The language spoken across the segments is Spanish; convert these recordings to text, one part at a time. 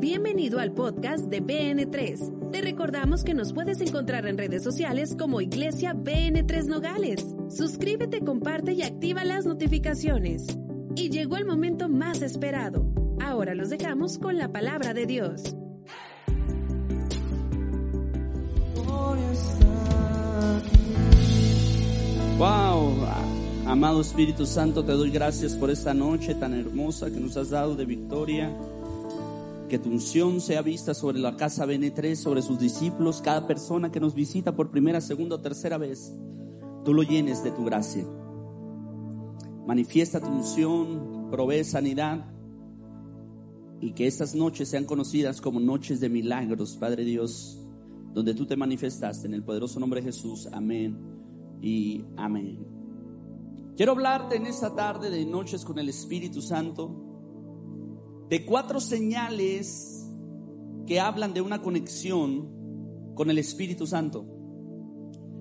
Bienvenido al podcast de BN3. Te recordamos que nos puedes encontrar en redes sociales como Iglesia BN3 Nogales. Suscríbete, comparte y activa las notificaciones. Y llegó el momento más esperado. Ahora los dejamos con la palabra de Dios. Wow, amado Espíritu Santo, te doy gracias por esta noche tan hermosa que nos has dado de victoria. Que tu unción sea vista sobre la casa BN3, sobre sus discípulos, cada persona que nos visita por primera, segunda o tercera vez. Tú lo llenes de tu gracia. Manifiesta tu unción, provee sanidad y que estas noches sean conocidas como noches de milagros, Padre Dios, donde tú te manifestaste en el poderoso nombre de Jesús. Amén y amén. Quiero hablarte en esta tarde de noches con el Espíritu Santo de cuatro señales que hablan de una conexión con el Espíritu Santo.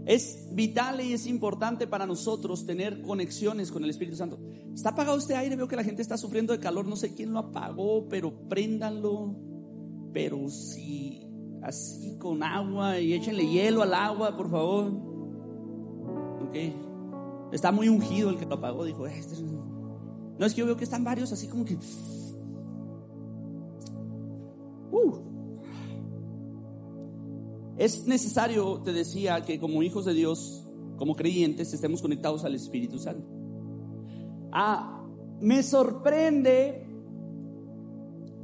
Es vital y es importante para nosotros tener conexiones con el Espíritu Santo. Está apagado este aire, veo que la gente está sufriendo de calor, no sé quién lo apagó, pero préndanlo. Pero si así con agua y échenle hielo al agua, por favor. Ok. Está muy ungido el que lo apagó, dijo, este no es que yo veo que están varios así como que Uh. Es necesario, te decía, que como hijos de Dios, como creyentes, estemos conectados al Espíritu Santo. Ah, me sorprende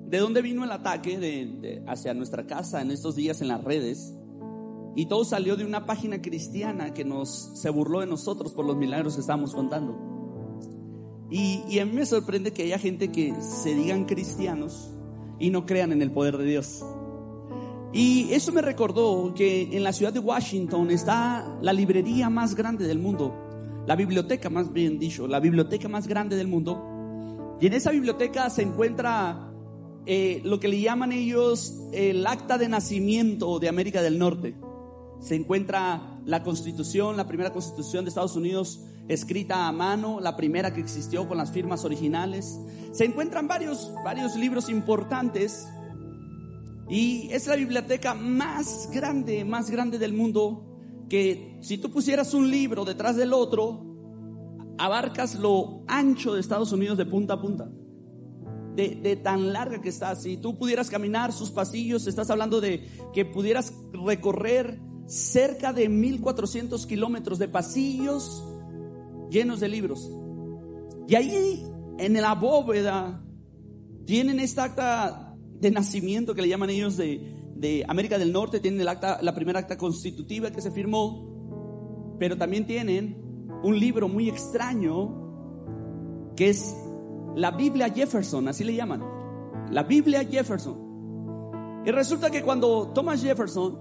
de dónde vino el ataque hacia nuestra casa en estos días en las redes. Y todo salió de una página cristiana que nos se burló de nosotros por los milagros que estábamos contando. Y, y a mí me sorprende que haya gente que se digan cristianos y no crean en el poder de Dios. Y eso me recordó que en la ciudad de Washington está la librería más grande del mundo, la biblioteca más bien dicho, la biblioteca más grande del mundo. Y en esa biblioteca se encuentra eh, lo que le llaman ellos el acta de nacimiento de América del Norte. Se encuentra la constitución, la primera constitución de Estados Unidos escrita a mano, la primera que existió con las firmas originales. Se encuentran varios, varios libros importantes y es la biblioteca más grande, más grande del mundo, que si tú pusieras un libro detrás del otro, abarcas lo ancho de Estados Unidos de punta a punta. De, de, tan larga que está. Si tú pudieras caminar sus pasillos, estás hablando de que pudieras recorrer cerca de 1400 kilómetros de pasillos llenos de libros. Y ahí en la bóveda tienen esta acta de nacimiento que le llaman ellos de, de América del Norte, tienen el acta, la primera acta constitutiva que se firmó, pero también tienen un libro muy extraño que es la Biblia Jefferson, así le llaman, la Biblia Jefferson. Y resulta que cuando Thomas Jefferson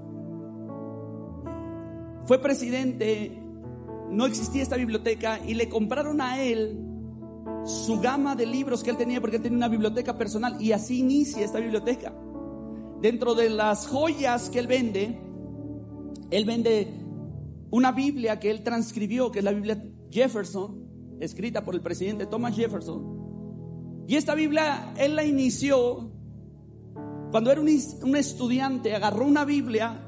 fue presidente no existía esta biblioteca y le compraron a él su gama de libros que él tenía porque él tenía una biblioteca personal y así inicia esta biblioteca. Dentro de las joyas que él vende, él vende una Biblia que él transcribió, que es la Biblia Jefferson, escrita por el presidente Thomas Jefferson. Y esta Biblia él la inició cuando era un, un estudiante, agarró una Biblia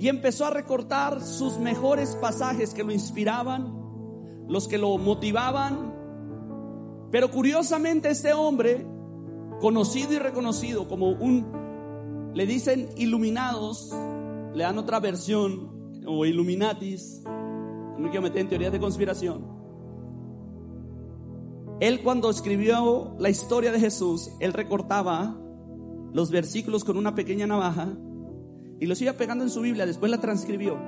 y empezó a recortar sus mejores pasajes que lo inspiraban, los que lo motivaban. Pero curiosamente este hombre, conocido y reconocido como un, le dicen iluminados, le dan otra versión, o illuminatis, no quiero meter en teorías de conspiración. Él cuando escribió la historia de Jesús, él recortaba los versículos con una pequeña navaja y los iba pegando en su Biblia, después la transcribió,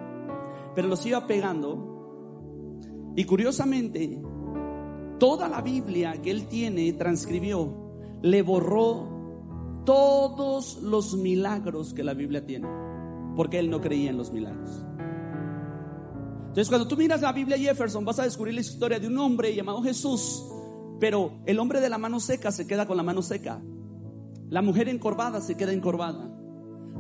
pero los iba pegando. Y curiosamente, toda la Biblia que él tiene, transcribió, le borró todos los milagros que la Biblia tiene, porque él no creía en los milagros. Entonces, cuando tú miras la Biblia Jefferson, vas a descubrir la historia de un hombre llamado Jesús, pero el hombre de la mano seca se queda con la mano seca. La mujer encorvada se queda encorvada.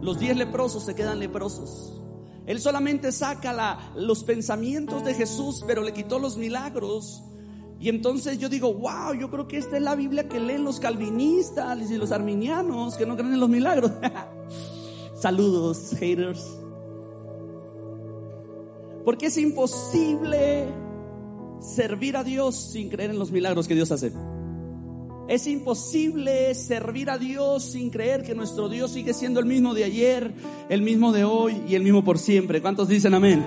Los diez leprosos se quedan leprosos. Él solamente saca los pensamientos de Jesús, pero le quitó los milagros. Y entonces yo digo, wow, yo creo que esta es la Biblia que leen los calvinistas y los arminianos que no creen en los milagros. Saludos, haters. Porque es imposible servir a Dios sin creer en los milagros que Dios hace. Es imposible servir a Dios sin creer que nuestro Dios sigue siendo el mismo de ayer, el mismo de hoy y el mismo por siempre. ¿Cuántos dicen amén?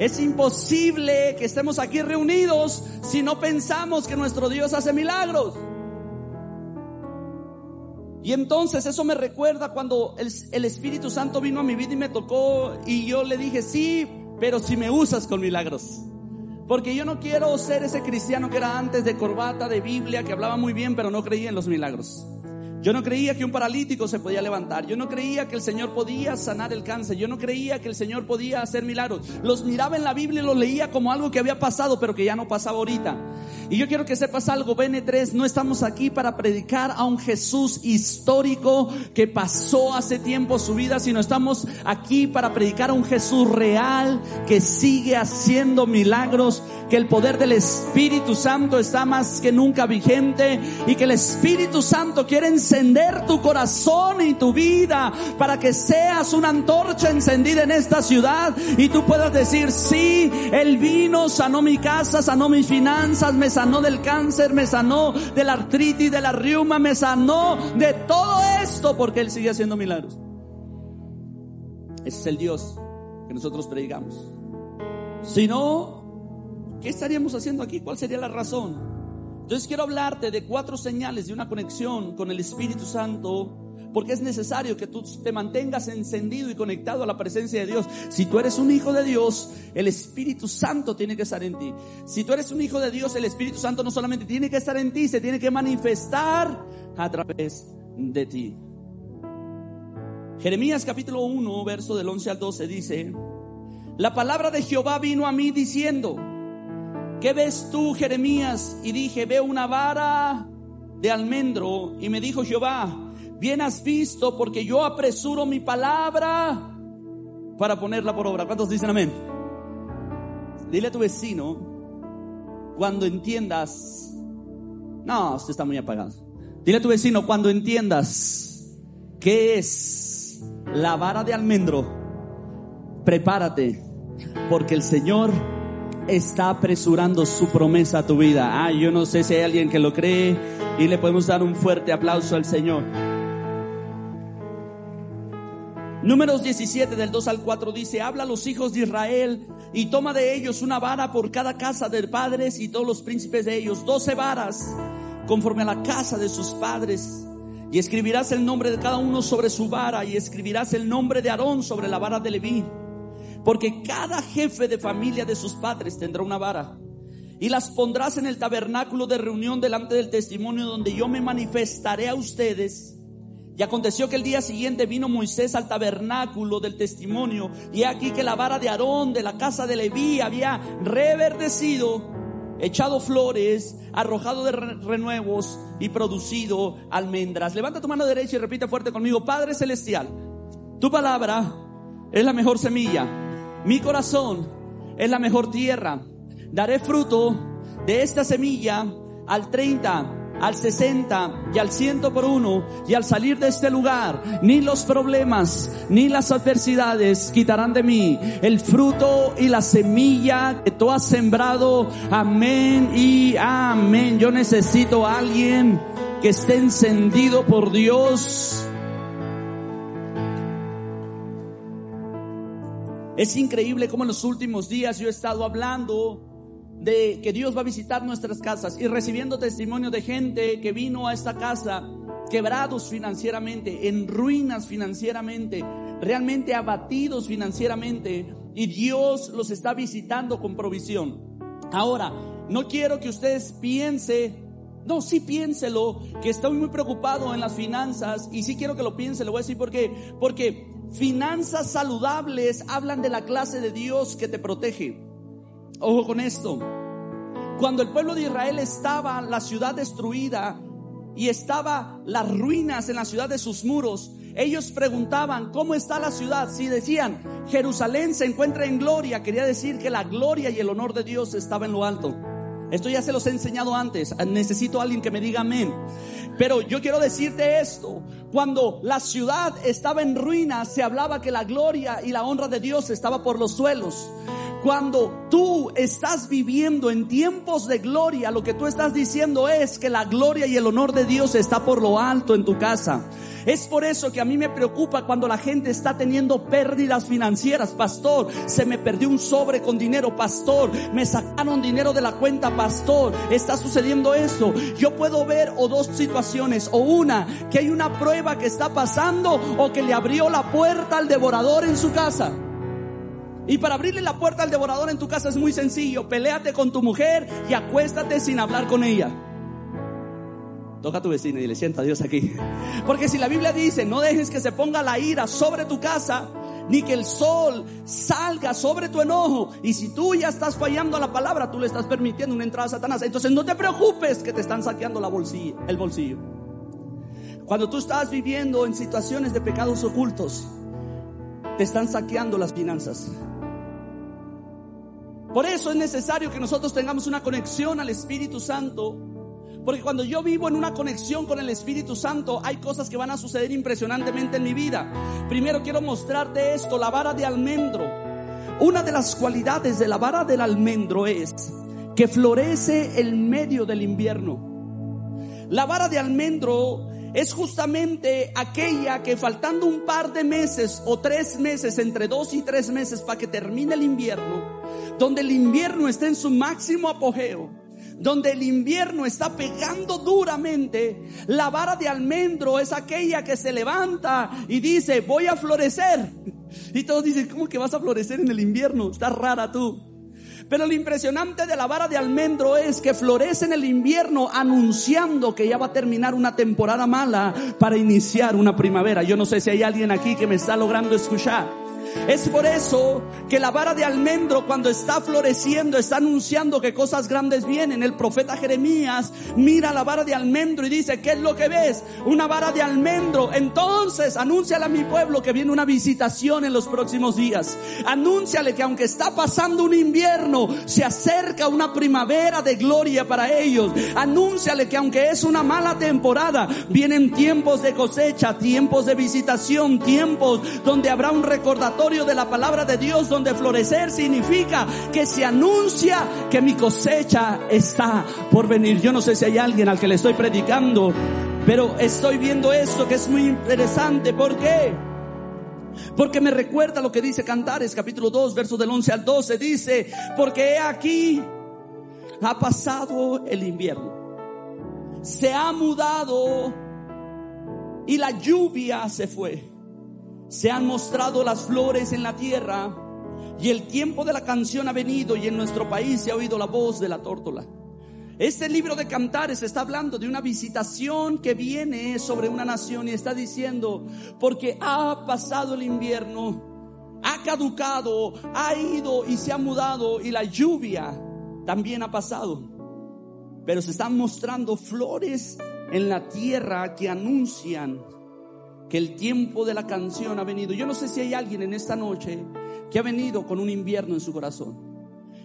Es imposible que estemos aquí reunidos si no pensamos que nuestro Dios hace milagros. Y entonces eso me recuerda cuando el, Espíritu Santo vino a mi vida y me tocó y yo le dije, sí, pero si me usas con milagros. Porque yo no quiero ser ese cristiano que era antes de corbata, de Biblia, que hablaba muy bien, pero no creía en los milagros. Yo no creía que un paralítico se podía levantar. Yo no creía que el Señor podía sanar el cáncer. Yo no creía que el Señor podía hacer milagros. Los miraba en la Biblia y los leía como algo que había pasado, pero que ya no pasaba ahorita. Y yo quiero que sepas algo, BN3, no estamos aquí para predicar a un Jesús histórico que pasó hace tiempo su vida, sino estamos aquí para predicar a un Jesús real que sigue haciendo milagros, que el poder del Espíritu Santo está más que nunca vigente y que el Espíritu Santo quiere encender tu corazón y tu vida para que seas una antorcha encendida en esta ciudad y tú puedas decir, sí, el vino sanó mi casa, sanó mis finanzas, me sanó del cáncer, me sanó de la artritis, de la riuma, me sanó de todo esto porque Él sigue haciendo milagros. Ese es el Dios que nosotros predicamos. Si no, ¿qué estaríamos haciendo aquí? ¿Cuál sería la razón? Entonces quiero hablarte de cuatro señales de una conexión con el Espíritu Santo, porque es necesario que tú te mantengas encendido y conectado a la presencia de Dios. Si tú eres un hijo de Dios, el Espíritu Santo tiene que estar en ti. Si tú eres un hijo de Dios, el Espíritu Santo no solamente tiene que estar en ti, se tiene que manifestar a través de ti. Jeremías capítulo 1, verso del 11 al 12 dice, la palabra de Jehová vino a mí diciendo, ¿qué ves tú, Jeremías? Y dije, veo una vara de almendro. Y me dijo Jehová, bien has visto porque yo apresuro mi palabra para ponerla por obra. ¿Cuántos dicen amén? Dile a tu vecino, cuando entiendas, no, usted está muy apagado. Dile a tu vecino, cuando entiendas qué es la vara de almendro, prepárate, porque el Señor está apresurando su promesa a tu vida. Ah, yo no sé si hay alguien que lo cree y le podemos dar un fuerte aplauso al Señor. Números 17 del 2 al 4 dice, habla a los hijos de Israel y toma de ellos una vara por cada casa de padres y todos los príncipes de ellos, doce varas conforme a la casa de sus padres. Y escribirás el nombre de cada uno sobre su vara y escribirás el nombre de Aarón sobre la vara de Leví porque cada jefe de familia de sus padres tendrá una vara. Y las pondrás en el tabernáculo de reunión delante del testimonio donde yo me manifestaré a ustedes. Y aconteció que el día siguiente vino Moisés al tabernáculo del testimonio. Y aquí que la vara de Aarón de la casa de Leví había reverdecido, echado flores, arrojado de renuevos y producido almendras. Levanta tu mano derecha y repite fuerte conmigo, Padre Celestial, tu palabra es la mejor semilla mi corazón es la mejor tierra. Daré fruto de esta semilla al 30, al 60 y al 100 por uno. Y al salir de este lugar, ni los problemas ni las adversidades quitarán de mí el fruto y la semilla que tú has sembrado. Amén y amén. Yo necesito a alguien que esté encendido por Dios Es increíble cómo en los últimos días yo he estado hablando de que Dios va a visitar nuestras casas y recibiendo testimonio de gente que vino a esta casa quebrados financieramente, en ruinas financieramente, realmente abatidos financieramente y Dios los está visitando con provisión. Ahora, no quiero que ustedes piensen no, sí piénselo, que estoy muy preocupado en las finanzas y sí quiero que lo piense, lo voy a decir porque, porque Finanzas saludables hablan de la clase de Dios que te protege. Ojo con esto. Cuando el pueblo de Israel estaba la ciudad destruida y estaba las ruinas en la ciudad de sus muros, ellos preguntaban, ¿cómo está la ciudad? Si decían, Jerusalén se encuentra en gloria, quería decir que la gloria y el honor de Dios estaba en lo alto. Esto ya se los he enseñado antes. Necesito a alguien que me diga amén. Pero yo quiero decirte esto. Cuando la ciudad estaba en ruinas, se hablaba que la gloria y la honra de Dios estaba por los suelos. Cuando tú estás viviendo en tiempos de gloria, lo que tú estás diciendo es que la gloria y el honor de Dios está por lo alto en tu casa. Es por eso que a mí me preocupa cuando la gente está teniendo pérdidas financieras. Pastor, se me perdió un sobre con dinero. Pastor, me sacaron dinero de la cuenta. Pastor, está sucediendo esto. Yo puedo ver o dos situaciones. O una, que hay una prueba que está pasando o que le abrió la puerta al devorador en su casa. Y para abrirle la puerta al devorador en tu casa es muy sencillo. Peléate con tu mujer y acuéstate sin hablar con ella. Toca a tu vecina y le sienta a Dios aquí. Porque si la Biblia dice, no dejes que se ponga la ira sobre tu casa, ni que el sol salga sobre tu enojo. Y si tú ya estás fallando a la palabra, tú le estás permitiendo una entrada a Satanás. Entonces no te preocupes que te están saqueando la bolsilla, el bolsillo. Cuando tú estás viviendo en situaciones de pecados ocultos, te están saqueando las finanzas. Por eso es necesario que nosotros tengamos una conexión al Espíritu Santo. Porque cuando yo vivo en una conexión con el Espíritu Santo, hay cosas que van a suceder impresionantemente en mi vida. Primero quiero mostrarte esto, la vara de almendro. Una de las cualidades de la vara del almendro es que florece en medio del invierno. La vara de almendro es justamente aquella que faltando un par de meses o tres meses, entre dos y tres meses para que termine el invierno, donde el invierno está en su máximo apogeo, donde el invierno está pegando duramente, la vara de almendro es aquella que se levanta y dice, voy a florecer. Y todos dicen, ¿cómo que vas a florecer en el invierno? Está rara tú. Pero lo impresionante de la vara de almendro es que florece en el invierno anunciando que ya va a terminar una temporada mala para iniciar una primavera. Yo no sé si hay alguien aquí que me está logrando escuchar. Es por eso que la vara de almendro cuando está floreciendo está anunciando que cosas grandes vienen. El profeta Jeremías mira la vara de almendro y dice, ¿qué es lo que ves? Una vara de almendro. Entonces, anúnciale a mi pueblo que viene una visitación en los próximos días. Anúnciale que aunque está pasando un invierno, se acerca una primavera de gloria para ellos. Anúnciale que aunque es una mala temporada, vienen tiempos de cosecha, tiempos de visitación, tiempos donde habrá un recordatorio de la palabra de Dios donde florecer significa que se anuncia que mi cosecha está por venir. Yo no sé si hay alguien al que le estoy predicando, pero estoy viendo esto que es muy interesante. ¿Por qué? Porque me recuerda lo que dice Cantares capítulo 2, versos del 11 al 12. Dice, porque he aquí ha pasado el invierno. Se ha mudado y la lluvia se fue se han mostrado las flores en la tierra y el tiempo de la canción ha venido y en nuestro país se ha oído la voz de la tórtola. Este libro de cantares está hablando de una visitación que viene sobre una nación y está diciendo, porque ha pasado el invierno, ha caducado, ha ido y se ha mudado y la lluvia también ha pasado. Pero se están mostrando flores en la tierra que anuncian que el tiempo de la canción ha venido. Yo no sé si hay alguien en esta noche que ha venido con un invierno en su corazón,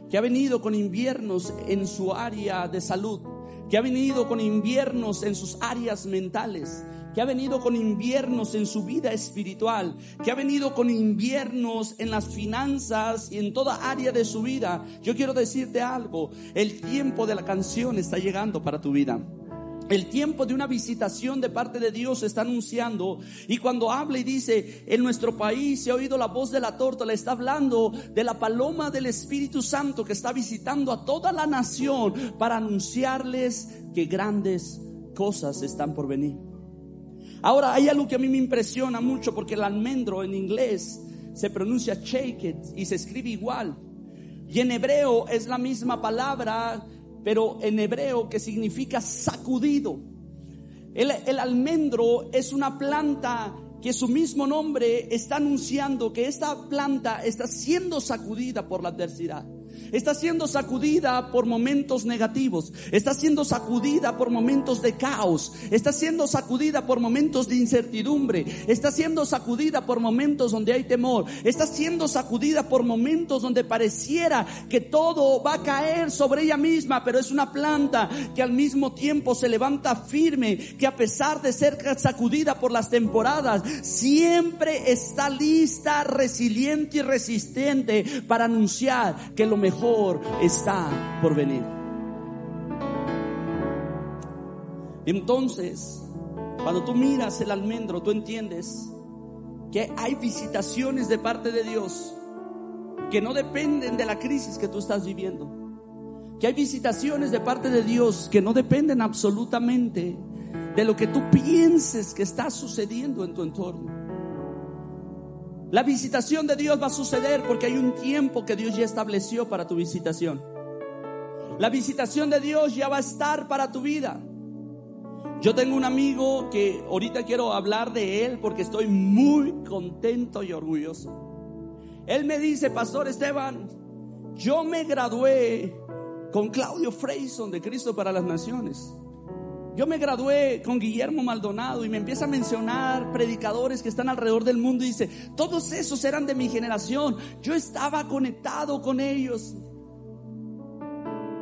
que ha venido con inviernos en su área de salud, que ha venido con inviernos en sus áreas mentales, que ha venido con inviernos en su vida espiritual, que ha venido con inviernos en las finanzas y en toda área de su vida. Yo quiero decirte algo, el tiempo de la canción está llegando para tu vida. El tiempo de una visitación de parte de Dios está anunciando. Y cuando habla y dice, en nuestro país se ha oído la voz de la le está hablando de la paloma del Espíritu Santo que está visitando a toda la nación para anunciarles que grandes cosas están por venir. Ahora, hay algo que a mí me impresiona mucho porque el almendro en inglés se pronuncia shake it y se escribe igual. Y en hebreo es la misma palabra pero en hebreo que significa sacudido. El, almendro es una planta que su mismo nombre está anunciando que esta planta está siendo sacudida por la adversidad. Está siendo sacudida por momentos negativos, está siendo sacudida por momentos de caos, está siendo sacudida por momentos de incertidumbre, está siendo sacudida por momentos donde hay temor, está siendo sacudida por momentos donde pareciera que todo va a caer sobre ella misma, pero es una planta que al mismo tiempo se levanta firme, que a pesar de ser sacudida por las temporadas, siempre está lista, resiliente y resistente para anunciar que lo mejor está por venir. Entonces, cuando tú miras el almendro, tú entiendes que hay visitaciones de parte de Dios que no dependen de la crisis que tú estás viviendo. Que hay visitaciones de parte de Dios que no dependen absolutamente de lo que tú pienses que está sucediendo en tu entorno. La visitación de Dios va a suceder porque hay un tiempo que Dios ya estableció para tu visitación. La visitación de Dios ya va a estar para tu vida. Yo tengo un amigo que ahorita quiero hablar de él porque estoy muy contento y orgulloso. Él me dice, Pastor Esteban, yo me gradué con Claudio Freyson de Cristo para las Naciones. Yo me gradué con Guillermo Maldonado y me empieza a mencionar predicadores que están alrededor del mundo y dice, todos esos eran de mi generación. Yo estaba conectado con ellos.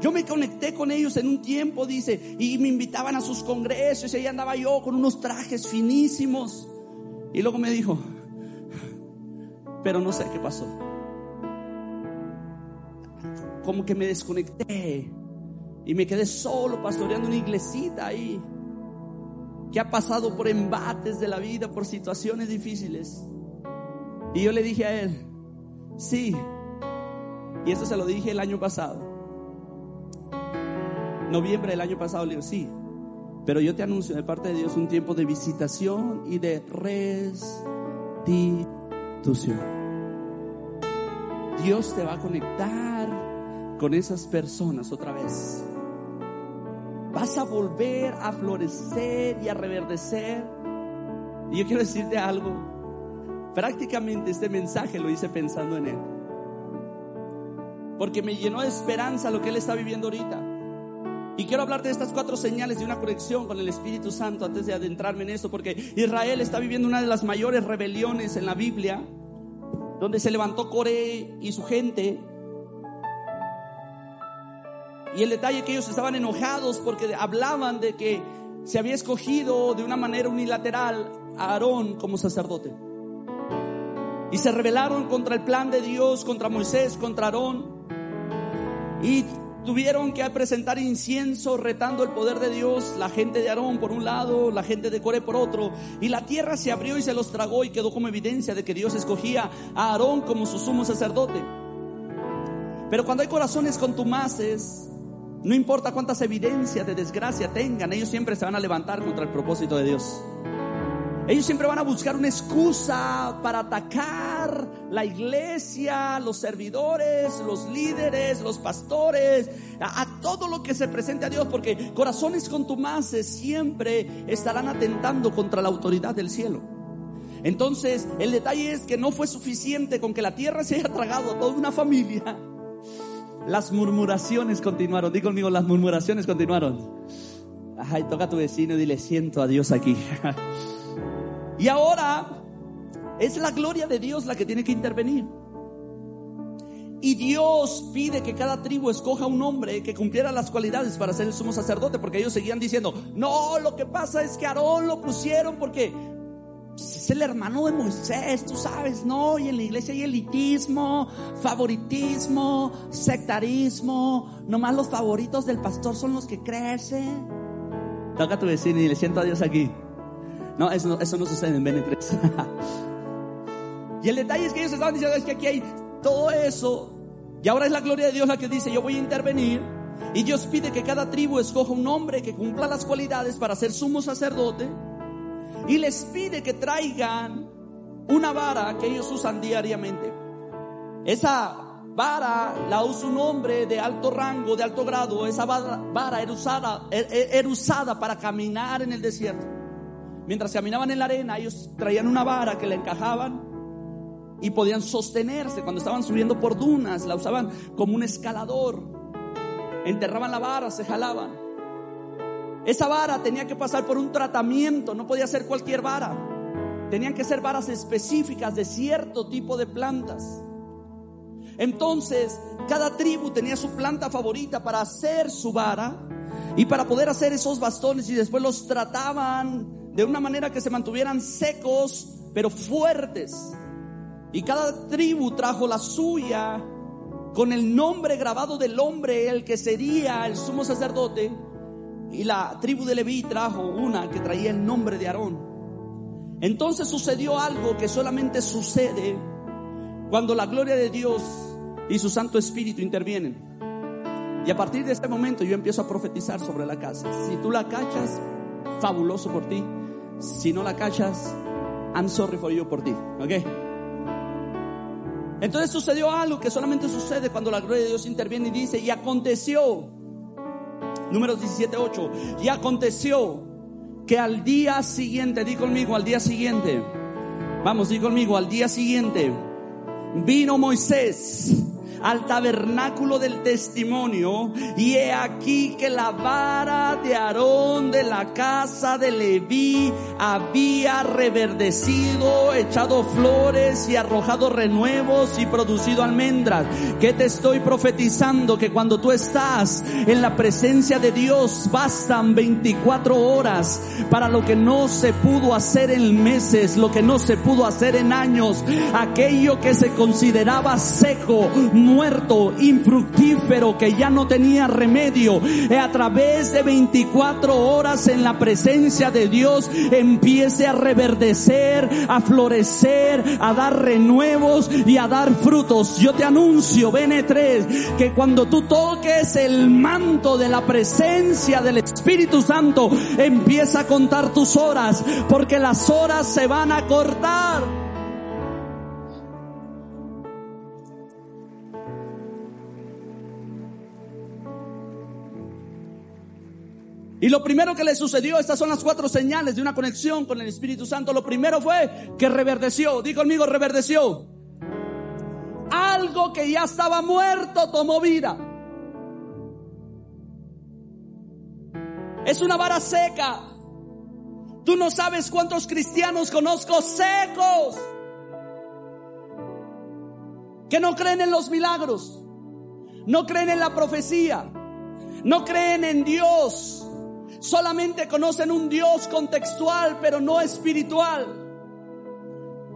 Yo me conecté con ellos en un tiempo, dice, y me invitaban a sus congresos y ahí andaba yo con unos trajes finísimos. Y luego me dijo, pero no sé qué pasó. Como que me desconecté y me quedé solo pastoreando una iglesita ahí que ha pasado por embates de la vida, por situaciones difíciles. Y yo le dije a él, sí, y esto se lo dije el año pasado noviembre del año pasado, le digo, sí, pero yo te anuncio de parte de Dios un tiempo de visitación y de restitución. Dios te va a conectar con esas personas otra vez. Vas a volver a florecer y a reverdecer. Y yo quiero decirte algo. Prácticamente este mensaje lo hice pensando en Él. Porque me llenó de esperanza lo que Él está viviendo ahorita. Y quiero hablar de estas cuatro señales de una conexión con el Espíritu Santo antes de adentrarme en eso, porque Israel está viviendo una de las mayores rebeliones en la Biblia, donde se levantó Coré y su gente. Y el detalle que ellos estaban enojados porque hablaban de que se había escogido de una manera unilateral a Aarón como sacerdote. Y se rebelaron contra el plan de Dios, contra Moisés, contra Aarón. Y tuvieron que presentar incienso retando el poder de Dios, la gente de Aarón por un lado, la gente de Coré por otro, y la tierra se abrió y se los tragó y quedó como evidencia de que Dios escogía a Aarón como su sumo sacerdote. Pero cuando hay corazones contumaces, no importa cuántas evidencias de desgracia tengan, ellos siempre se van a levantar contra el propósito de Dios. Ellos siempre van a buscar una excusa para atacar la iglesia, los servidores, los líderes, los pastores, a, todo lo que se presente a Dios, porque corazones contumaces siempre estarán atentando contra la autoridad del cielo. Entonces, el detalle es que no fue suficiente con que la tierra se haya tragado a toda una familia. Las murmuraciones continuaron. Digo conmigo, las murmuraciones continuaron. Ay, toca a tu vecino y dile, siento a Dios aquí. Y ahora es la gloria de Dios la que tiene que intervenir. Y Dios pide que cada tribu escoja un hombre que cumpliera las cualidades para ser el sumo sacerdote, porque ellos seguían diciendo, no, lo que pasa es que Aarón lo pusieron porque es el hermano de Moisés, tú sabes, ¿no? Y en la iglesia hay elitismo, favoritismo, sectarismo, nomás los favoritos del pastor son los que crecen. Toca tu vecino y le siento a Dios aquí. No, eso no, eso no sucede en BN3. y el detalle es que ellos estaban diciendo es que aquí hay todo eso. Y ahora es la gloria de Dios la que dice, yo voy a intervenir. Y Dios pide que cada tribu escoja un hombre que cumpla las cualidades para ser sumo sacerdote. Y les pide que traigan una vara que ellos usan diariamente. Esa vara la usa un hombre de alto rango, de alto grado. Esa vara, era, usada, er, er, era usada para caminar en el desierto. Mientras caminaban en la arena, ellos traían una vara que le encajaban y podían sostenerse cuando estaban subiendo por dunas, la usaban como un escalador. Enterraban la vara, se jalaban. Esa vara tenía que pasar por un tratamiento, no podía ser cualquier vara. Tenían que ser varas específicas de cierto tipo de plantas. Entonces, cada tribu tenía su planta favorita para hacer su vara y para poder hacer esos bastones y después los trataban de una manera que se mantuvieran secos pero fuertes. Y cada tribu trajo la suya con el nombre grabado del hombre, el que sería el sumo sacerdote. Y la tribu de Leví trajo una que traía el nombre de Aarón. Entonces sucedió algo que solamente sucede cuando la gloria de Dios y su Santo Espíritu intervienen. Y a partir de este momento yo empiezo a profetizar sobre la casa. Si tú la cachas, fabuloso por ti. Si no la cachas, I'm sorry for you por ti. ¿Ok? Entonces sucedió algo que solamente sucede cuando la gloria de Dios interviene y dice, y aconteció, números 17, 8, y aconteció que al día siguiente, di conmigo, al día siguiente, vamos, di conmigo, al día siguiente, vino Moisés al tabernáculo del testimonio y he aquí que la vara de Aarón de la casa de Leví había reverdecido, echado flores y arrojado renuevos y producido almendras. Que te estoy profetizando que cuando tú estás en la presencia de Dios bastan 24 horas para lo que no se pudo hacer en meses, lo que no se pudo hacer en años, aquello que se consideraba seco, muerto, infructífero, que ya no tenía remedio, a través de 24 horas en la presencia de Dios empiece a reverdecer, a florecer, a dar renuevos y a dar frutos. Yo te anuncio, BN3, que cuando tú toques el manto de la presencia del Espíritu Santo, empieza a contar tus horas, porque las horas se van a cortar. Y lo primero que le sucedió, estas son las cuatro señales de una conexión con el Espíritu Santo. Lo primero fue que reverdeció. Di conmigo, reverdeció. Algo que ya estaba muerto tomó vida. Es una vara seca. Tú no sabes cuántos cristianos conozco secos. Que no creen en los milagros. No creen en la profecía. No creen en Dios solamente conocen un Dios contextual, pero no espiritual.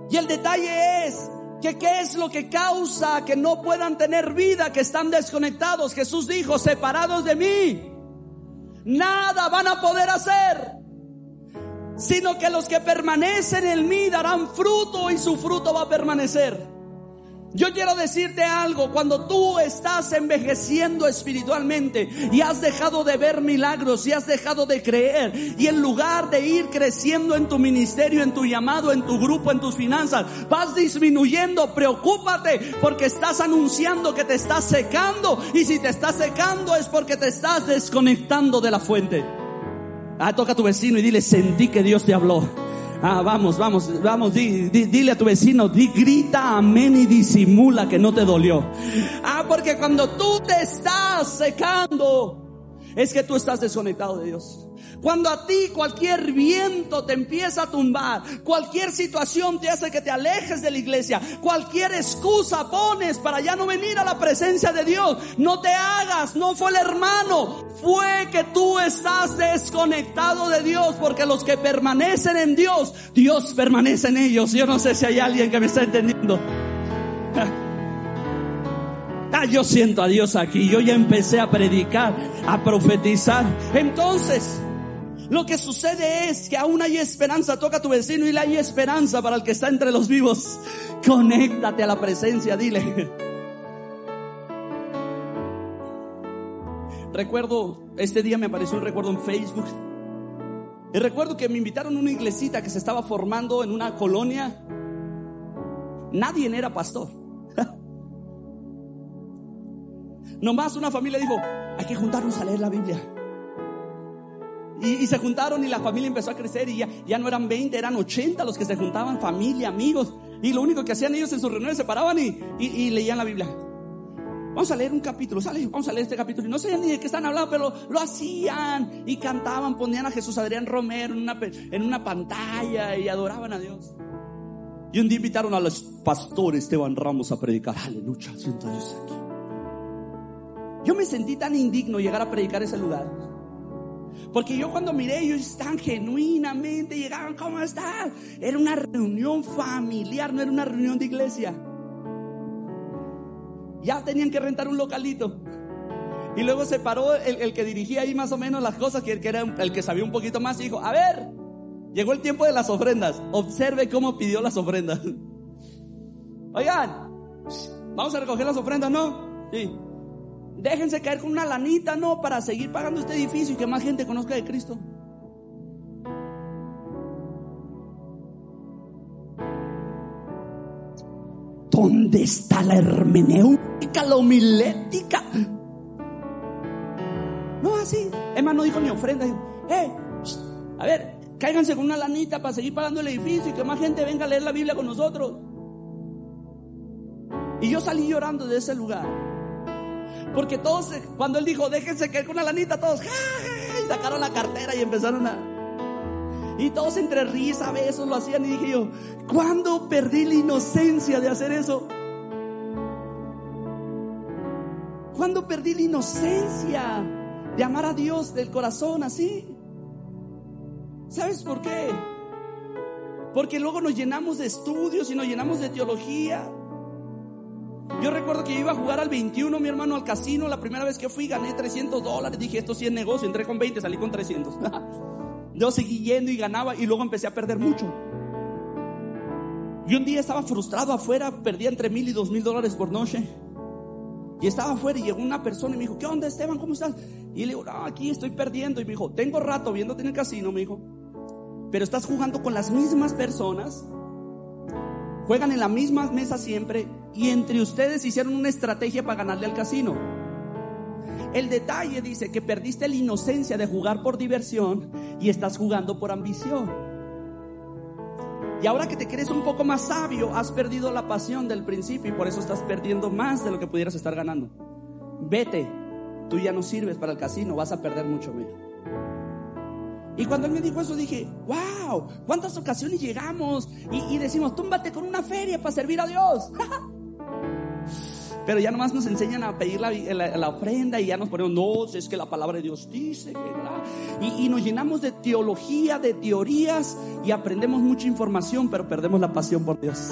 Y el detalle es que qué es lo que causa que no puedan tener vida, que están desconectados. Jesús dijo, separados de mí, nada van a poder hacer, sino que los que permanecen en mí darán fruto y su fruto va a permanecer. Yo quiero decirte algo, cuando tú estás envejeciendo espiritualmente y has dejado de ver milagros y has dejado de creer y en lugar de ir creciendo en tu ministerio, en tu llamado, en tu grupo, en tus finanzas, vas disminuyendo, preocúpate porque estás anunciando que te estás secando y si te estás secando es porque te estás desconectando de la fuente. Ah, toca a tu vecino y dile, sentí que Dios te habló. Ah, vamos, vamos, vamos, dile a tu vecino, di, grita amén y disimula que no te dolió. Ah, porque cuando tú te estás secando, es que tú estás desconectado de Dios. Cuando a ti cualquier viento te empieza a tumbar, cualquier situación te hace que te alejes de la iglesia, cualquier excusa pones para ya no venir a la presencia de Dios, no te hagas, no fue el hermano, fue que tú estás desconectado de Dios, porque los que permanecen en Dios, Dios permanece en ellos. Yo no sé si hay alguien que me está entendiendo. Ah, yo siento a Dios aquí. Yo ya empecé a predicar, a profetizar. Entonces, lo que sucede es que aún hay esperanza. Toca a tu vecino y le hay esperanza para el que está entre los vivos. Conéctate a la presencia, dile. Recuerdo, este día me apareció un recuerdo en Facebook. Y recuerdo que me invitaron a una iglesita que se estaba formando en una colonia. Nadie era pastor. Nomás una familia dijo, hay que juntarnos a leer la Biblia. Y, se juntaron y la familia empezó a crecer y ya, ya no eran 20, eran 80 los que se juntaban, familia, amigos. Y lo único que hacían ellos en sus reuniones se paraban y, y, leían la Biblia. Vamos a leer un capítulo, sale, vamos a leer este capítulo. Y no sabían ni de qué están hablando, pero lo hacían y cantaban, ponían a Jesús Adrián Romero en una, en una pantalla y adoraban a Dios. Y un día invitaron a los pastores Esteban Ramos a predicar. Aleluya, siento Dios aquí. Yo me sentí tan indigno llegar a predicar ese lugar. Porque yo cuando miré, ellos tan genuinamente llegaban, ¿cómo estás? Era una reunión familiar, no era una reunión de iglesia. Ya tenían que rentar un localito. Y luego se paró el, que dirigía ahí más o menos las cosas, que, que era el que sabía un poquito más, y dijo, a ver, llegó el tiempo de las ofrendas. Observe cómo pidió las ofrendas. Oigan, vamos a recoger las ofrendas, ¿no? Sí. Déjense caer con una lanita, no, para seguir pagando este edificio y que más gente conozca de Cristo. ¿Dónde está la hermenéutica, la homilética? No, así. Emma no dijo ni ofrenda. eh, a ver, cáiganse con una lanita para seguir pagando el edificio y que más gente venga a leer la Biblia con nosotros. Y yo salí llorando de ese lugar. Porque todos, cuando él dijo, déjense caer con una lanita, todos sacaron la cartera y empezaron a... Y todos entre risa, besos lo hacían y dije yo, ¿cuándo perdí la inocencia de hacer eso? ¿Cuándo perdí la inocencia de amar a Dios del corazón así? ¿Sabes por qué? Porque luego nos llenamos de estudios y nos llenamos de teología yo recuerdo que yo iba a jugar al 21, mi hermano, al casino. La primera vez que fui gané 300 dólares. Dije, esto sí es negocio. Entré con 20, salí con 300. Yo seguí yendo y ganaba y luego empecé a perder mucho. Y un día estaba frustrado afuera, perdía entre mil y dos mil dólares por noche. Y estaba afuera y llegó una persona y me dijo, ¿qué onda Esteban? ¿Cómo estás? Y le digo, no, aquí estoy perdiendo. Y me dijo, tengo rato viéndote en el casino, me dijo. Pero estás jugando con las mismas personas juegan en la misma mesa siempre y entre ustedes hicieron una estrategia para ganarle al casino. El detalle dice que perdiste la inocencia de jugar por diversión y estás jugando por ambición. Y ahora que te crees un poco más sabio, has perdido la pasión del principio y por eso estás perdiendo más de lo que pudieras estar ganando. Vete, tú ya no sirves para el casino, vas a perder mucho menos. Y cuando él me dijo eso dije, wow, ¿cuántas ocasiones llegamos y, decimos, túmbate con una feria para servir a Dios? Pero ya nomás nos enseñan a pedir la, ofrenda y ya nos ponemos, no, es que la palabra de Dios dice y, y nos llenamos de teología, de teorías y aprendemos mucha información, pero perdemos la pasión por Dios.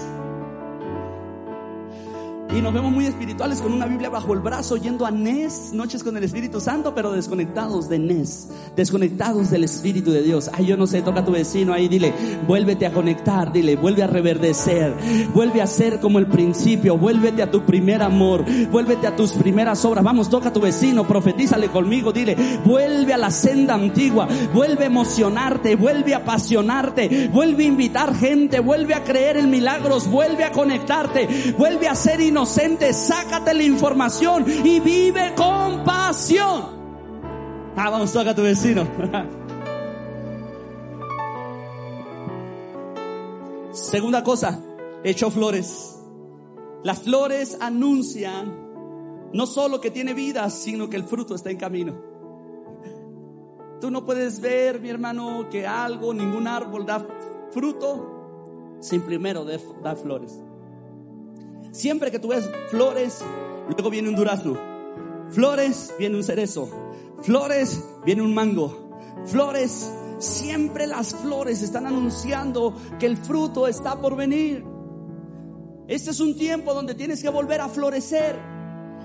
Y nos vemos muy espirituales con una Biblia bajo el brazo, yendo a Nes, noches con el Espíritu Santo, pero desconectados de Nes, desconectados del Espíritu de Dios. Ay, yo no sé, toca a tu vecino ahí, dile, vuélvete a conectar, dile, vuelve a reverdecer, vuelve a ser como el principio, vuélvete a tu primer amor, vuélvete a tus primeras obras. Vamos, toca a tu vecino, profetízale conmigo, dile, vuelve a la senda antigua, vuelve a emocionarte, vuelve a apasionarte, vuelve a invitar gente, vuelve a creer en milagros, vuelve a conectarte, vuelve a ser inocente inocente, sácate la información y vive con pasión. Ah, vamos, toca a tu vecino. Segunda cosa, hecho flores. Las flores anuncian no solo que tiene vida, sino que el fruto está en camino. Tú no puedes ver, mi hermano, que algo, ningún árbol da fruto sin primero dar flores. Siempre que tú ves flores, luego viene un durazno. Flores, viene un cerezo. Flores, viene un mango. Flores, siempre las flores están anunciando que el fruto está por venir. Este es un tiempo donde tienes que volver a florecer.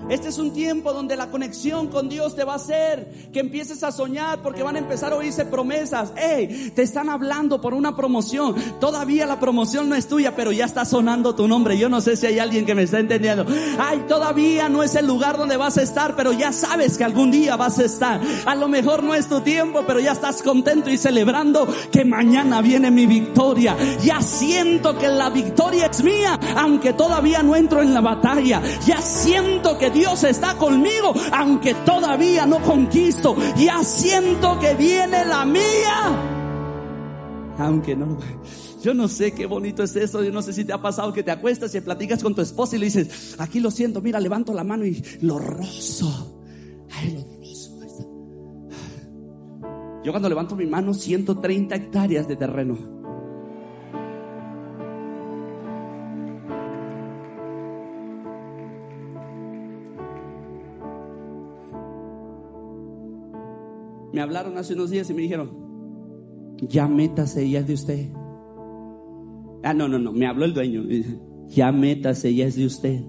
Este es un tiempo donde la conexión con Dios te va a hacer que empieces a soñar porque van a empezar a oírse promesas. Hey, te están hablando por una promoción. Todavía la promoción no es tuya, pero ya está sonando tu nombre. Yo no sé si hay alguien que me está entendiendo. Ay, todavía no es el lugar donde vas a estar, pero ya sabes que algún día vas a estar. A lo mejor no es tu tiempo, pero ya estás contento y celebrando que mañana viene mi victoria. Ya siento que la victoria es mía, aunque todavía no entro en la batalla. Ya siento que Dios está conmigo, aunque todavía no conquisto. Ya siento que viene la mía. Aunque no Yo no sé qué bonito es eso. Yo no sé si te ha pasado que te acuestas y platicas con tu esposa y le dices, aquí lo siento, mira, levanto la mano y lo rozo. Ay, lo rozo. Yo cuando levanto mi mano, 130 hectáreas de terreno. Me hablaron hace unos días y me dijeron, ya métase, ya es de usted. Ah, no, no, no, me habló el dueño. Ya métase, ya es de usted.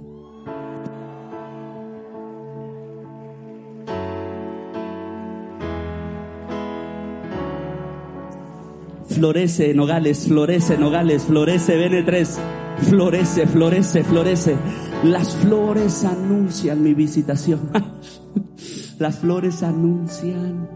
Florece Nogales, florece Nogales, florece BN3, florece, florece, florece. Las flores anuncian mi visitación. Las flores anuncian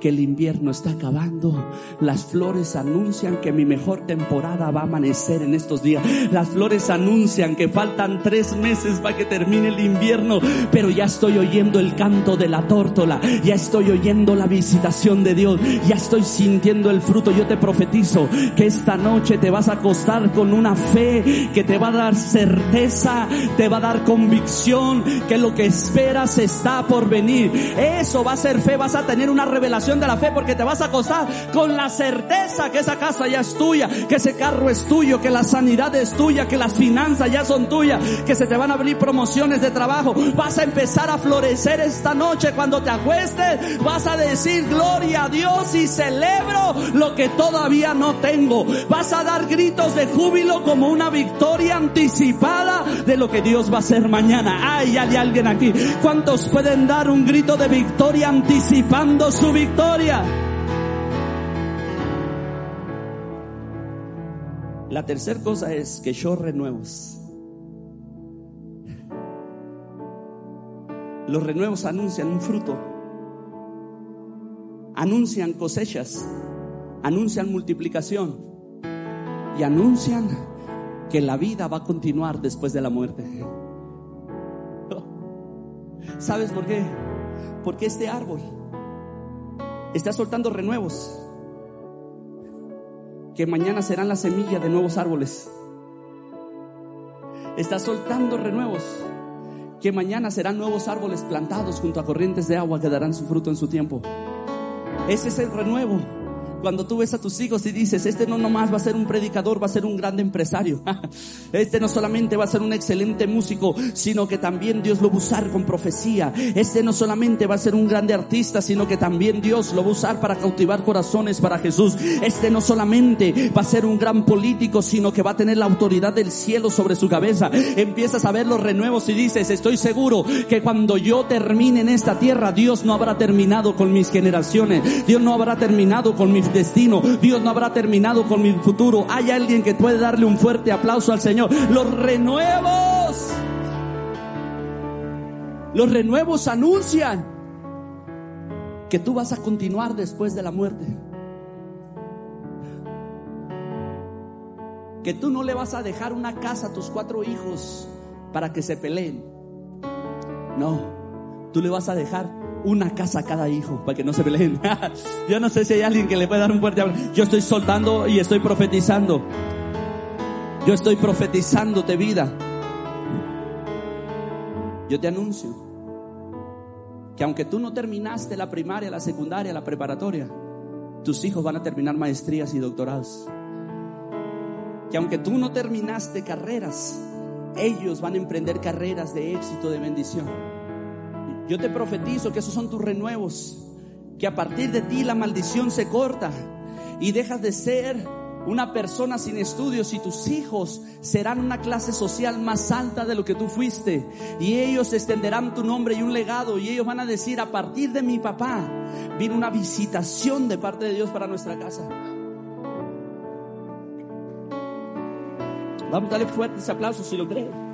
que el invierno está acabando. Las flores anuncian que mi mejor temporada va a amanecer en estos días. Las flores anuncian que faltan tres meses para que termine el invierno, pero ya estoy oyendo el canto de la tórtola, ya estoy oyendo la visitación de Dios, ya estoy sintiendo el fruto. Yo te profetizo que esta noche te vas a acostar con una fe que te va a dar certeza, te va a dar convicción que lo que esperas está por venir. Eso va a ser fe, vas a tener una revelación de la fe porque te vas a acostar con la certeza que esa casa ya es tuya, que ese carro es tuyo, que la sanidad es tuya, que las finanzas ya son tuyas, que se te van a abrir promociones de trabajo. Vas a empezar a florecer esta noche cuando te acuestes. Vas a decir gloria a Dios y celebro lo que todavía no tengo. Vas a dar gritos de júbilo como una victoria anticipada de lo que Dios va a hacer mañana. Ay, hay alguien aquí. ¿Cuántos pueden dar un grito de victoria anticipando su victoria? La tercera cosa es que yo renuevos. Los renuevos anuncian un fruto, anuncian cosechas, anuncian multiplicación y anuncian que la vida va a continuar después de la muerte. ¿Sabes por qué? Porque este árbol está soltando renuevos que mañana serán la semilla de nuevos árboles. Está soltando renuevos que mañana serán nuevos árboles plantados junto a corrientes de agua que darán su fruto en su tiempo. Ese es el renuevo cuando tú ves a tus hijos y dices, este no nomás va a ser un predicador, va a ser un gran empresario. Este no solamente va a ser un excelente músico, sino que también Dios lo va a usar con profecía. Este no solamente va a ser un grande artista, sino que también Dios lo va a usar para cautivar corazones para Jesús. Este no solamente va a ser un gran político, sino que va a tener la autoridad del cielo sobre su cabeza. Empiezas a ver los renuevos y dices, estoy seguro que cuando yo termine en esta tierra, Dios no habrá terminado con mis generaciones. Dios no habrá terminado con destino. Dios no habrá terminado con mi futuro. Hay alguien que puede darle un fuerte aplauso al Señor. Los renuevos. Los renuevos anuncian que tú vas a continuar después de la muerte. Que tú no le vas a dejar una casa a tus cuatro hijos para que se peleen. No, tú le vas a dejar una casa a cada hijo para que no se peleen. Yo no sé si hay alguien que le puede dar un fuerte. Yo estoy soltando y estoy profetizando. Yo estoy profetizándote vida. Yo te anuncio que aunque tú no terminaste la primaria, la secundaria, la preparatoria, tus hijos van a terminar maestrías y doctorados. Que aunque tú no terminaste carreras, ellos van a emprender carreras de éxito, de bendición. Yo te profetizo que esos son tus renuevos, que a partir de ti la maldición se corta y dejas de ser una persona sin estudios y tus hijos serán una clase social más alta de lo que tú fuiste y ellos extenderán tu nombre y un legado y ellos van a decir a partir de mi papá vino una visitación de parte de Dios para nuestra casa. Vamos a darle fuertes aplausos si lo crees.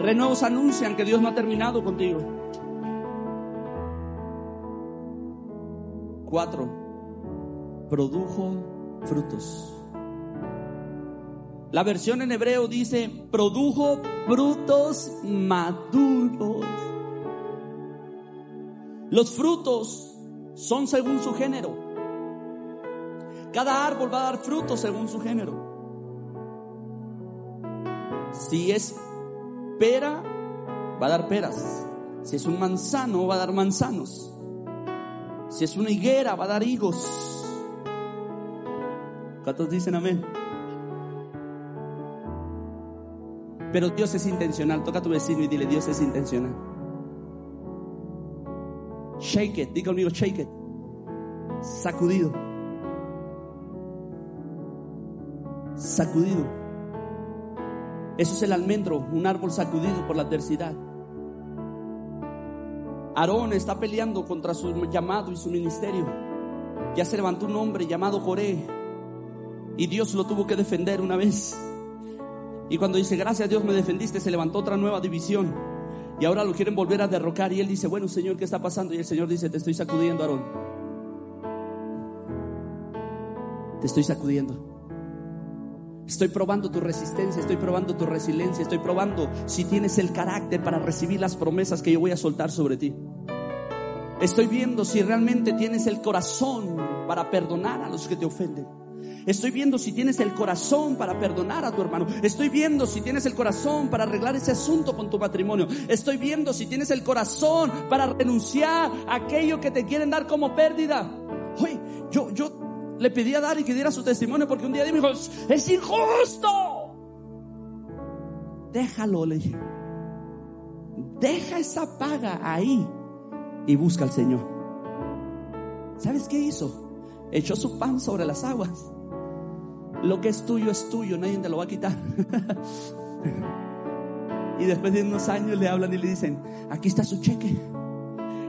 Renuevos anuncian que Dios no ha terminado contigo. Cuatro, produjo frutos. La versión en hebreo dice, produjo frutos maduros. Los frutos son según su género. Cada árbol va a dar fruto según su género. Si es pera, va a dar peras. Si es un manzano, va a dar manzanos. Si es una higuera, va a dar higos. ¿Cuántos dicen amén? Pero Dios es intencional. Toca a tu vecino y dile, Dios es intencional. Shake it, diga conmigo, shake it. Sacudido. Sacudido. Eso es el almendro, un árbol sacudido por la adversidad. Aarón está peleando contra su llamado y su ministerio. Ya se levantó un hombre llamado Coré y Dios lo tuvo que defender una vez. Y cuando dice, gracias a Dios me defendiste, se levantó otra nueva división. Y ahora lo quieren volver a derrocar. Y él dice, bueno Señor, ¿qué está pasando? Y el Señor dice, te estoy sacudiendo, Aarón. Te estoy sacudiendo. Estoy probando tu resistencia, estoy probando tu resiliencia, estoy probando si tienes el carácter para recibir las promesas que yo voy a soltar sobre ti. Estoy viendo si realmente tienes el corazón para perdonar a los que te ofenden. Estoy viendo si tienes el corazón para perdonar a tu hermano. Estoy viendo si tienes el corazón para arreglar ese asunto con tu matrimonio. Estoy viendo si tienes el corazón para renunciar a aquello que te quieren dar como pérdida. Oye, yo, yo le pedí a Dari que diera su testimonio porque un día dijo, es injusto. Déjalo, le dije. Deja esa paga ahí y busca al Señor. ¿Sabes qué hizo? Echó su pan sobre las aguas lo que es tuyo es tuyo, nadie te lo va a quitar. y después de unos años le hablan y le dicen, aquí está su cheque.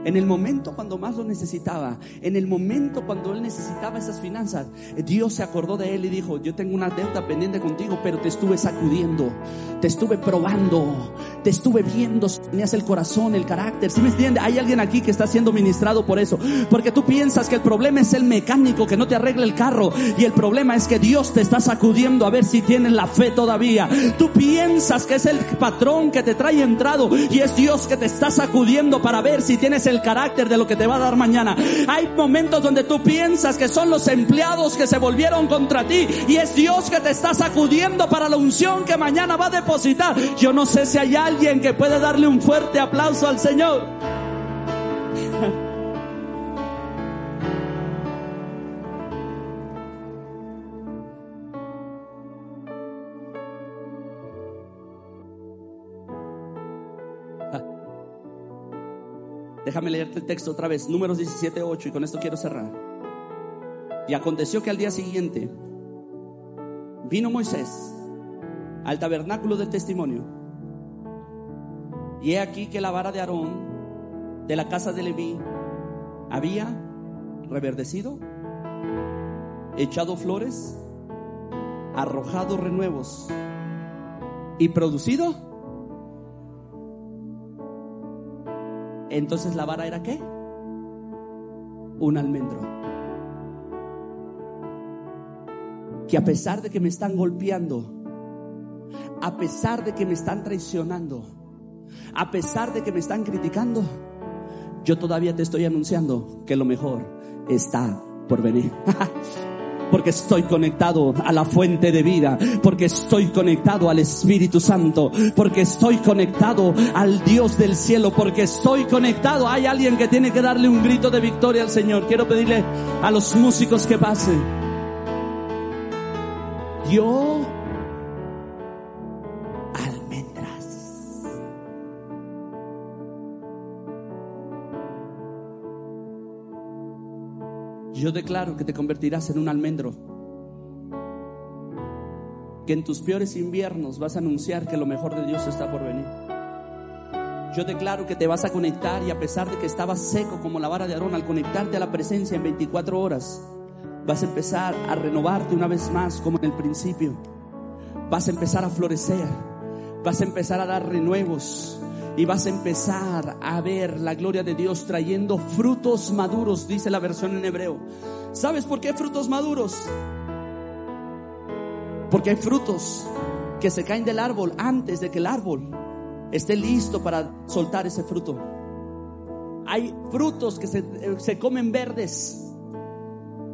En el momento cuando más lo necesitaba, en el momento cuando él necesitaba esas finanzas, Dios se acordó de él y dijo, yo tengo una deuda pendiente contigo, pero te estuve sacudiendo, te estuve probando, te estuve viendo si tenías el corazón, el carácter. ¿Sí me entiende? Hay alguien aquí que está siendo ministrado por eso, porque tú piensas que el problema es el mecánico que no te arregla el carro y el problema es que Dios te está sacudiendo a ver si tienes la fe todavía. Tú piensas que es el patrón que te trae entrado y es Dios que te está sacudiendo para ver si tienes el carácter de lo que te va a dar mañana. Hay momentos donde tú piensas que son los empleados que se volvieron contra ti y es Dios que te está sacudiendo para la unción que mañana va a depositar. Yo no sé si hay alguien que puede darle un fuerte aplauso al Señor. Déjame leerte el texto otra vez, números 17, 8, y con esto quiero cerrar. Y aconteció que al día siguiente vino Moisés al tabernáculo del testimonio. Y he aquí que la vara de Aarón de la casa de Leví había reverdecido, echado flores, arrojado renuevos y producido Entonces la vara era qué? Un almendro. Que a pesar de que me están golpeando, a pesar de que me están traicionando, a pesar de que me están criticando, yo todavía te estoy anunciando que lo mejor está por venir. porque estoy conectado a la fuente de vida, porque estoy conectado al Espíritu Santo, porque estoy conectado al Dios del cielo, porque estoy conectado. Hay alguien que tiene que darle un grito de victoria al Señor. Quiero pedirle a los músicos que pasen. Yo Yo declaro que te convertirás en un almendro. Que en tus peores inviernos vas a anunciar que lo mejor de Dios está por venir. Yo declaro que te vas a conectar y a pesar de que estabas seco como la vara de Aarón, al conectarte a la presencia en 24 horas, vas a empezar a renovarte una vez más como en el principio. Vas a empezar a florecer. Vas a empezar a dar renuevos y vas a empezar a ver la gloria de Dios trayendo frutos maduros, dice la versión en hebreo. ¿Sabes por qué frutos maduros? Porque hay frutos que se caen del árbol antes de que el árbol esté listo para soltar ese fruto. Hay frutos que se, se comen verdes,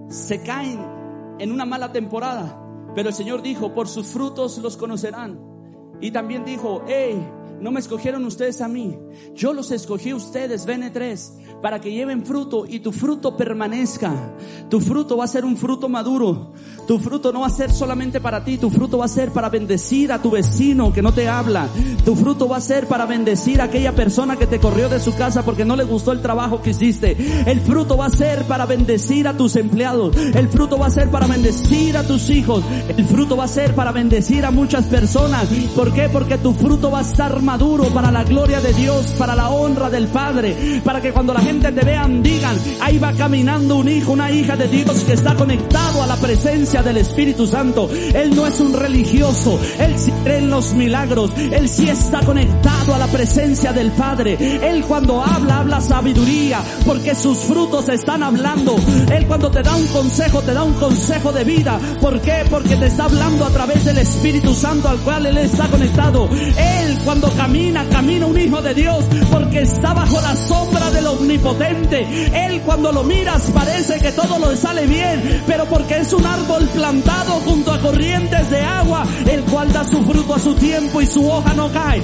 se caen en una mala temporada, pero el Señor dijo, por sus frutos los conocerán. Y también dijo, hey, no me escogieron ustedes a mí, yo los escogí ustedes, BN3, para que lleven fruto y tu fruto permanezca. Tu fruto va a ser un fruto maduro. Tu fruto no va a ser solamente para ti, tu fruto va a ser para bendecir a tu vecino que no te habla. Tu fruto va a ser para bendecir a aquella persona que te corrió de su casa porque no le gustó el trabajo que hiciste. El fruto va a ser para bendecir a tus empleados. El fruto va a ser para bendecir a tus hijos. El fruto va a ser para bendecir a muchas personas. ¿Por qué? Porque tu fruto va a estar maduro para la gloria de Dios, para la honra del Padre, para que cuando la gente te vean digan, ahí va caminando un hijo, una hija de Dios que está conectado a la presencia del Espíritu Santo. Él no es un religioso, él sí cree en los milagros, él sí está conectado a la presencia del Padre. Él cuando habla, habla sabiduría, porque sus frutos están hablando. Él cuando te da un consejo, te da un consejo de vida. ¿Por qué? Porque te está hablando a través del Espíritu Santo al cual él está conectado. Él cuando camina, camina un hijo de Dios, porque está bajo la sombra del omnipotente. Él cuando lo miras parece que todo lo sale bien, pero porque es un árbol plantado junto a corrientes de agua, el cual da su fruto a su tiempo y su hoja no cae.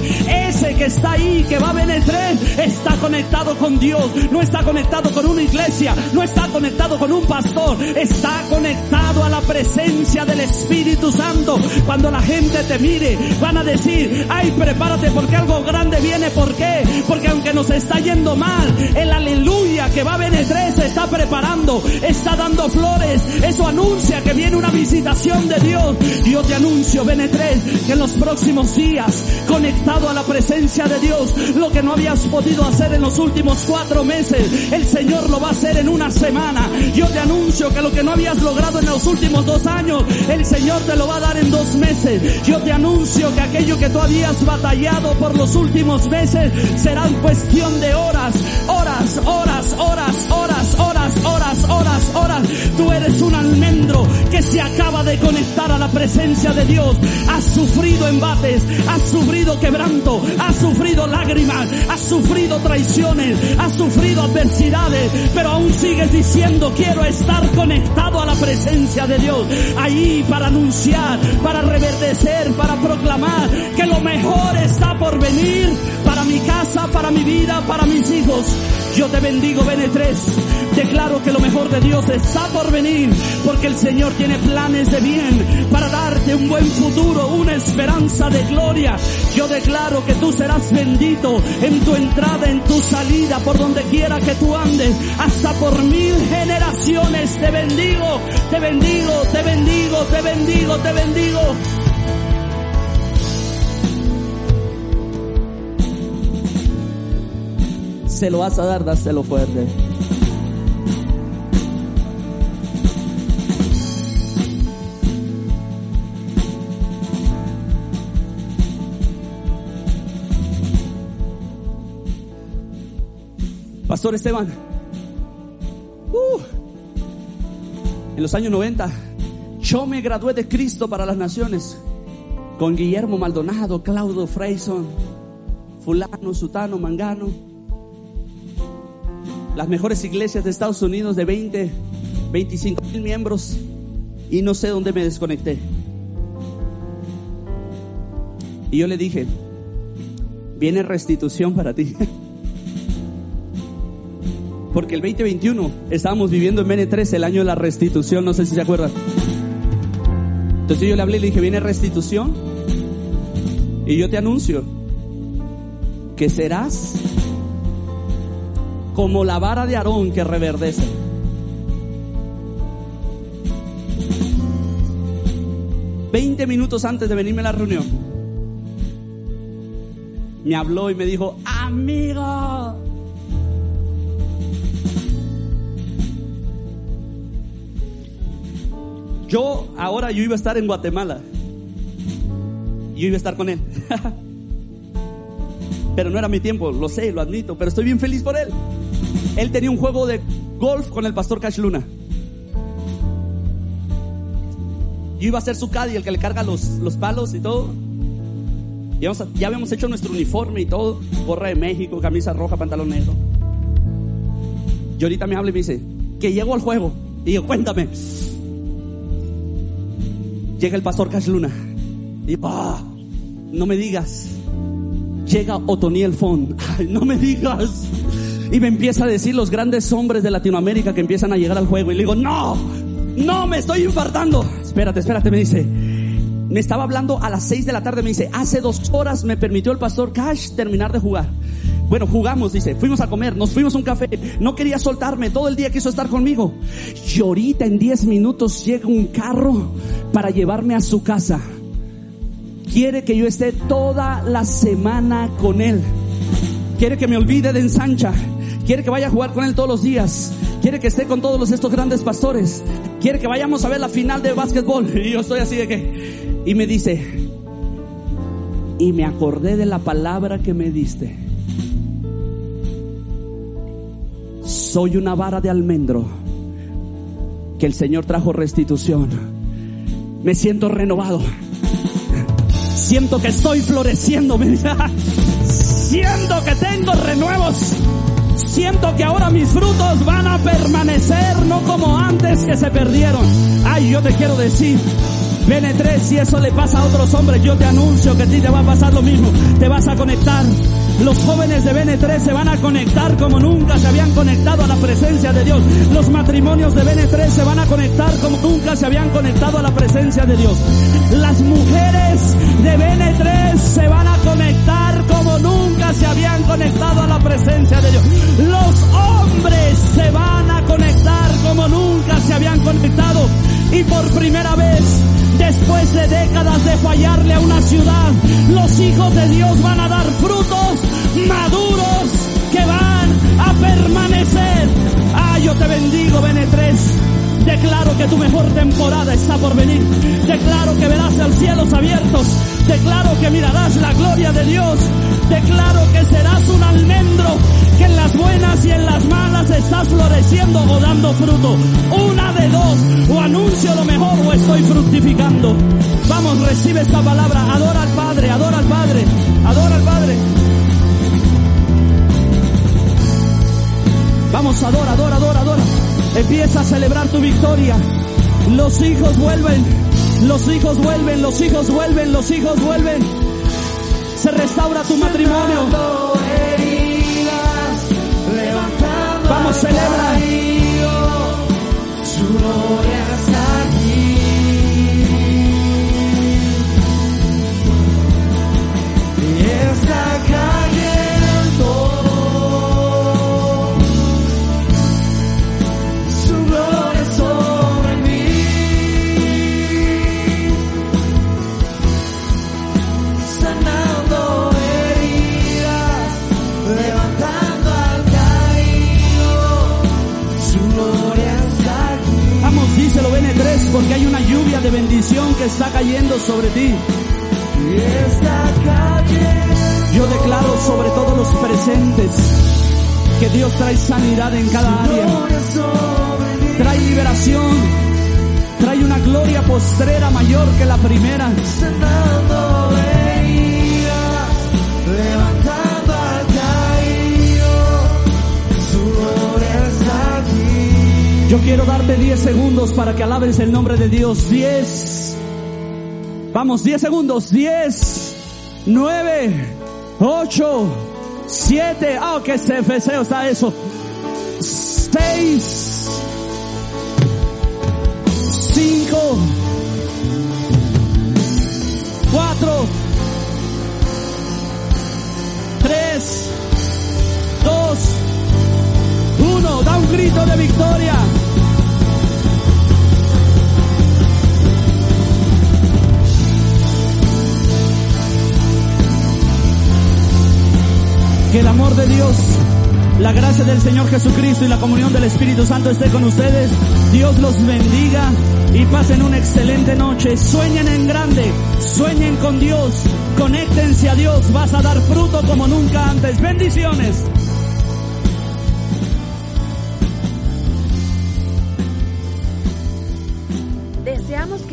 Ese que está ahí, que va a tren, está conectado con Dios, no está conectado con una iglesia, no está conectado con un pastor, está conectado a la presencia del Espíritu Santo. Cuando la gente te mire, van a decir, ay, prepárate porque algo grande viene. ¿Por qué? Porque aunque nos está yendo mal, el aleluya que va a BN3 se está preparando, está dando flores. Eso anuncia que viene una visitación de Dios. Yo te anuncio, BN3, que en los próximos días, conectado a la presencia de Dios, lo que no habías podido hacer en los últimos cuatro meses, el Señor lo va a hacer en una semana. Yo te anuncio que lo que no habías logrado en los últimos dos años, el Señor te lo va a dar en dos meses. Yo te anuncio que aquello que tú habías batallado por los últimos meses serán cuestión de horas, horas, horas, horas, horas, horas, horas, horas horas. Tú eres un almendro que se acaba de conectar a la presencia de Dios. Has sufrido embates, has sufrido quebranto, has sufrido lágrimas, has sufrido traiciones, has sufrido adversidades, pero aún sigues diciendo quiero estar conectado a la presencia de Dios. Ahí para anunciar, para reverdecer, para proclamar que lo mejor está por venir para mi casa, para mi vida, para mis hijos. Yo te bendigo, BN3. Declaro que lo mejor de Dios está por venir, porque el Señor tiene planes de bien para darte un buen futuro, una esperanza de gloria. Yo declaro que tú serás bendito en tu entrada, en tu salida, por donde quiera que tú andes, hasta por mil generaciones. Te bendigo, te bendigo, te bendigo, te bendigo, te bendigo. Se lo vas a dar, dáselo fuerte. Pastor Esteban, uh, en los años 90, yo me gradué de Cristo para las Naciones con Guillermo Maldonado, Claudio Freyson, fulano, sutano, mangano, las mejores iglesias de Estados Unidos de 20, 25 mil miembros y no sé dónde me desconecté. Y yo le dije, viene restitución para ti. Porque el 2021 estábamos viviendo en BN3 el año de la restitución, no sé si se acuerdan. Entonces yo le hablé y le dije, viene restitución. Y yo te anuncio que serás como la vara de Aarón que reverdece. Veinte minutos antes de venirme a la reunión, me habló y me dijo, amigo, Yo ahora yo iba a estar en Guatemala. Yo iba a estar con él. pero no era mi tiempo, lo sé, lo admito, pero estoy bien feliz por él. Él tenía un juego de golf con el pastor Cash Luna. Yo iba a ser su caddy, el que le carga los, los palos y todo. Ya, ya habíamos hecho nuestro uniforme y todo. Gorra de México, camisa roja, pantalón negro. Y ahorita me habla y me dice, que llego al juego. Y yo, cuéntame. Llega el pastor Cash Luna. Y ah, no me digas. Llega Otoniel Fon. Ay, no me digas. Y me empieza a decir los grandes hombres de Latinoamérica que empiezan a llegar al juego. Y le digo, no, no, me estoy infartando. Espérate, espérate, me dice. Me estaba hablando a las seis de la tarde, me dice, hace dos horas me permitió el pastor Cash terminar de jugar. Bueno, jugamos, dice, fuimos a comer, nos fuimos a un café, no quería soltarme, todo el día quiso estar conmigo. Y ahorita en diez minutos llega un carro para llevarme a su casa. Quiere que yo esté toda la semana con él. Quiere que me olvide de ensancha. Quiere que vaya a jugar con él todos los días. Quiere que esté con todos estos grandes pastores. Quiere que vayamos a ver la final de básquetbol. Y yo estoy así de que... Y me dice, y me acordé de la palabra que me diste. Soy una vara de almendro que el Señor trajo restitución. Me siento renovado. Siento que estoy floreciendo. Siento que tengo renuevos. Siento que ahora mis frutos van a permanecer, no como antes que se perdieron. Ay, yo te quiero decir, BN3, si eso le pasa a otros hombres, yo te anuncio que a ti te va a pasar lo mismo. Te vas a conectar. Los jóvenes de BN3 se van a conectar como nunca se habían conectado a la presencia de Dios. Los matrimonios de BN3 se van a conectar como nunca se habían conectado a la presencia de Dios. Las mujeres de BN3 se van a conectar como nunca se habían conectado a la presencia de Dios. Los hombres se van a conectar como nunca se habían conectado. Y por primera vez Después de décadas de fallarle a una ciudad, los hijos de Dios van a dar frutos maduros que van a permanecer. Ah, yo te bendigo, Bene3. Declaro que tu mejor temporada está por venir. Declaro que verás los cielos abiertos. Declaro que mirarás la gloria de Dios. Declaro que serás un almendro que en las buenas y en las malas estás floreciendo o dando fruto. Una de dos, o anuncio lo mejor o estoy fructificando. Vamos, recibe esta palabra, adora al Padre, adora al Padre, adora al Padre. Vamos, adora, adora, adora, adora. Empieza a celebrar tu victoria. Los hijos vuelven, los hijos vuelven, los hijos vuelven, los hijos vuelven. Se restaura tu matrimonio. Celebra. Su gloria porque hay una lluvia de bendición que está cayendo sobre ti. Yo declaro sobre todos los presentes que Dios trae sanidad en cada área. Trae liberación. Trae una gloria postrera mayor que la primera. Yo quiero darte 10 segundos para que alabes el nombre de Dios. 10. Vamos, 10 segundos. 10, 9, 8, 7. Ah, qué feo está eso. 6, 5, 4, 3, 2, 1. Da un grito de victoria. El amor de Dios, la gracia del Señor Jesucristo y la comunión del Espíritu Santo esté con ustedes. Dios los bendiga y pasen una excelente noche. Sueñen en grande, sueñen con Dios, conéctense a Dios. Vas a dar fruto como nunca antes. Bendiciones.